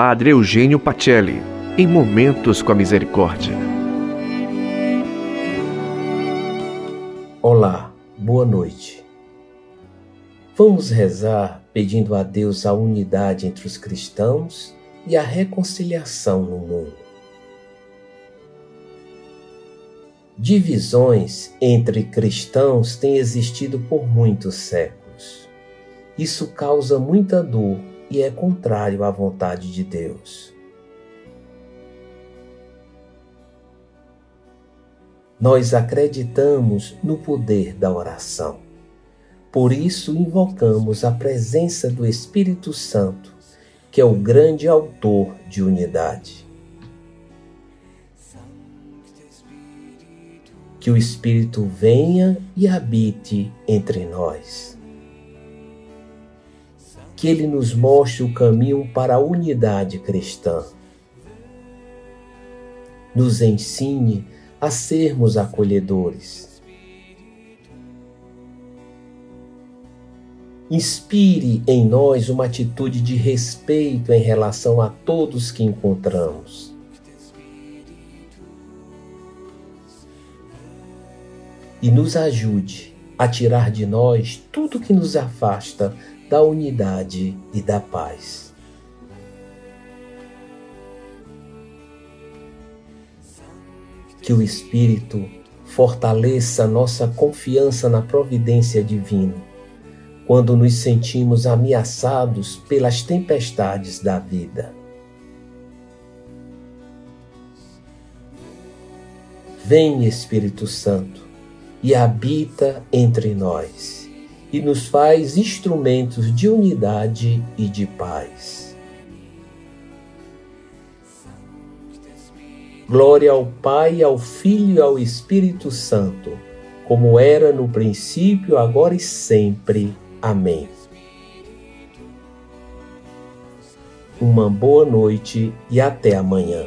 Padre Eugênio Pacelli, em Momentos com a Misericórdia. Olá, boa noite. Vamos rezar pedindo a Deus a unidade entre os cristãos e a reconciliação no mundo. Divisões entre cristãos têm existido por muitos séculos. Isso causa muita dor e é contrário à vontade de Deus. Nós acreditamos no poder da oração. Por isso invocamos a presença do Espírito Santo, que é o grande autor de unidade. Que o Espírito venha e habite entre nós que ele nos mostre o caminho para a unidade cristã. Nos ensine a sermos acolhedores. Inspire em nós uma atitude de respeito em relação a todos que encontramos. E nos ajude a tirar de nós tudo que nos afasta da unidade e da paz. Que o Espírito fortaleça nossa confiança na providência divina quando nos sentimos ameaçados pelas tempestades da vida. Vem, Espírito Santo, e habita entre nós e nos faz instrumentos de unidade e de paz. Glória ao Pai, ao Filho e ao Espírito Santo, como era no princípio, agora e sempre. Amém. Uma boa noite e até amanhã.